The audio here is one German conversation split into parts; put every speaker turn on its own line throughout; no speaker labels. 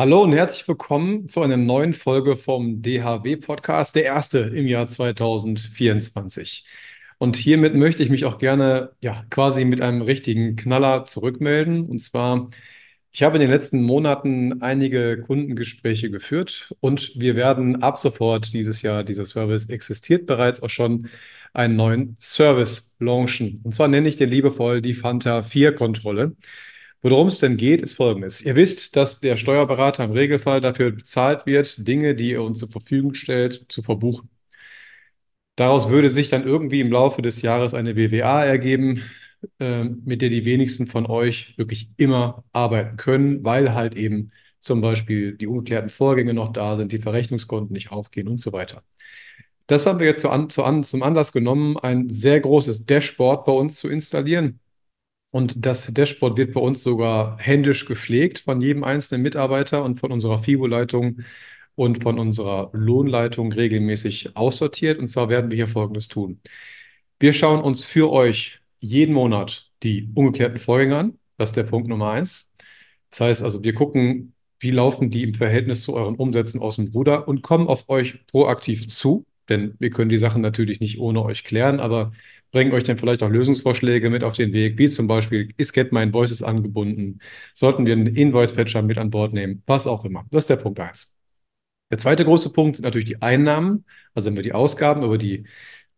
Hallo und herzlich willkommen zu einer neuen Folge vom DHW-Podcast, der erste im Jahr 2024. Und hiermit möchte ich mich auch gerne, ja, quasi mit einem richtigen Knaller zurückmelden. Und zwar, ich habe in den letzten Monaten einige Kundengespräche geführt und wir werden ab sofort dieses Jahr, dieser Service existiert bereits auch schon, einen neuen Service launchen. Und zwar nenne ich den liebevoll die Fanta 4 Kontrolle. Worum es denn geht, ist Folgendes. Ihr wisst, dass der Steuerberater im Regelfall dafür bezahlt wird, Dinge, die er uns zur Verfügung stellt, zu verbuchen. Daraus würde sich dann irgendwie im Laufe des Jahres eine BWA ergeben, äh, mit der die wenigsten von euch wirklich immer arbeiten können, weil halt eben zum Beispiel die ungeklärten Vorgänge noch da sind, die Verrechnungskonten nicht aufgehen und so weiter. Das haben wir jetzt zu an, zu an, zum Anlass genommen, ein sehr großes Dashboard bei uns zu installieren. Und das Dashboard wird bei uns sogar händisch gepflegt von jedem einzelnen Mitarbeiter und von unserer FIBO-Leitung und von unserer Lohnleitung regelmäßig aussortiert. Und zwar werden wir hier Folgendes tun. Wir schauen uns für euch jeden Monat die ungeklärten Vorgänge an. Das ist der Punkt Nummer eins. Das heißt also, wir gucken, wie laufen die im Verhältnis zu euren Umsätzen aus dem Ruder und kommen auf euch proaktiv zu. Denn wir können die Sachen natürlich nicht ohne euch klären, aber bringen euch dann vielleicht auch Lösungsvorschläge mit auf den Weg, wie zum Beispiel, ist Get My Invoices angebunden? Sollten wir einen Invoice-Fetcher mit an Bord nehmen? Was auch immer. Das ist der Punkt eins. Der zweite große Punkt sind natürlich die Einnahmen, also wenn wir die Ausgaben über die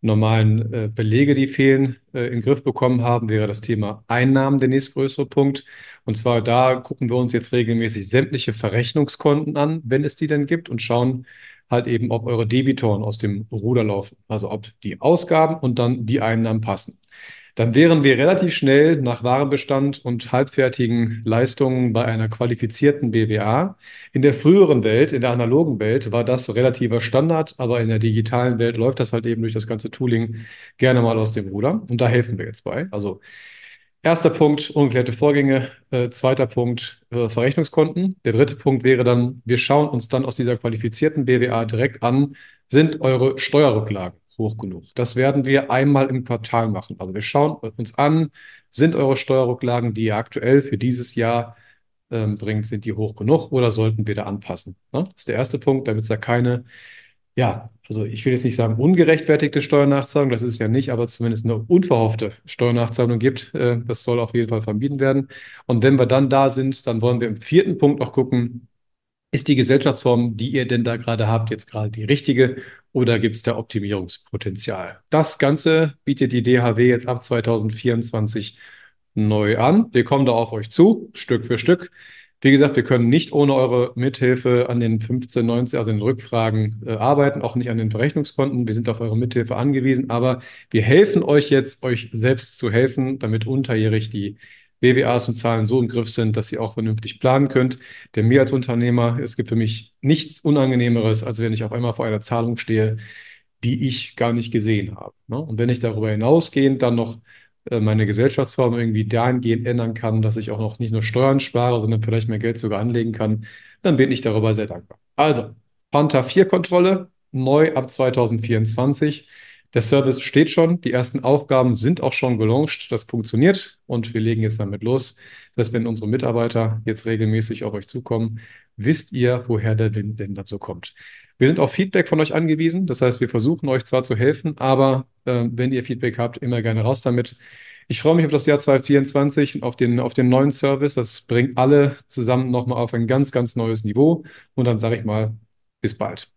normalen äh, Belege, die fehlen, äh, in den Griff bekommen haben, wäre das Thema Einnahmen der nächstgrößere Punkt. Und zwar da gucken wir uns jetzt regelmäßig sämtliche Verrechnungskonten an, wenn es die denn gibt, und schauen, halt eben, ob eure Debitoren aus dem Ruder laufen, also ob die Ausgaben und dann die Einnahmen passen. Dann wären wir relativ schnell nach Warenbestand und halbfertigen Leistungen bei einer qualifizierten BWA. In der früheren Welt, in der analogen Welt, war das relativer Standard, aber in der digitalen Welt läuft das halt eben durch das ganze Tooling gerne mal aus dem Ruder. Und da helfen wir jetzt bei. Also Erster Punkt, ungeklärte Vorgänge. Äh, zweiter Punkt, äh, Verrechnungskonten. Der dritte Punkt wäre dann, wir schauen uns dann aus dieser qualifizierten BWA direkt an, sind eure Steuerrücklagen hoch genug? Das werden wir einmal im Quartal machen. Also wir schauen uns an, sind eure Steuerrücklagen, die ihr aktuell für dieses Jahr ähm, bringt, sind die hoch genug oder sollten wir da anpassen? Ne? Das ist der erste Punkt, damit es da keine ja, also ich will jetzt nicht sagen ungerechtfertigte Steuernachzahlung, das ist ja nicht, aber zumindest eine unverhoffte Steuernachzahlung gibt. Äh, das soll auf jeden Fall vermieden werden. Und wenn wir dann da sind, dann wollen wir im vierten Punkt auch gucken, ist die Gesellschaftsform, die ihr denn da gerade habt, jetzt gerade die richtige oder gibt es da Optimierungspotenzial? Das Ganze bietet die DHW jetzt ab 2024 neu an. Wir kommen da auf euch zu, Stück für Stück. Wie gesagt, wir können nicht ohne eure Mithilfe an den 15, 19, also den Rückfragen äh, arbeiten, auch nicht an den Verrechnungskonten. Wir sind auf eure Mithilfe angewiesen, aber wir helfen euch jetzt, euch selbst zu helfen, damit unterjährig die BWAs und Zahlen so im Griff sind, dass ihr auch vernünftig planen könnt. Denn mir als Unternehmer, es gibt für mich nichts Unangenehmeres, als wenn ich auf einmal vor einer Zahlung stehe, die ich gar nicht gesehen habe. Ne? Und wenn ich darüber hinausgehend dann noch meine Gesellschaftsform irgendwie dahingehend ändern kann, dass ich auch noch nicht nur Steuern spare, sondern vielleicht mehr Geld sogar anlegen kann, dann bin ich darüber sehr dankbar. Also, Panther 4 Kontrolle, neu ab 2024. Der Service steht schon, die ersten Aufgaben sind auch schon gelauncht, das funktioniert und wir legen jetzt damit los. dass wenn unsere Mitarbeiter jetzt regelmäßig auf euch zukommen, wisst ihr, woher der Wind denn dazu kommt. Wir sind auf Feedback von euch angewiesen, das heißt, wir versuchen euch zwar zu helfen, aber äh, wenn ihr Feedback habt, immer gerne raus damit. Ich freue mich auf das Jahr 2024 und auf den, auf den neuen Service. Das bringt alle zusammen nochmal auf ein ganz, ganz neues Niveau. Und dann sage ich mal, bis bald.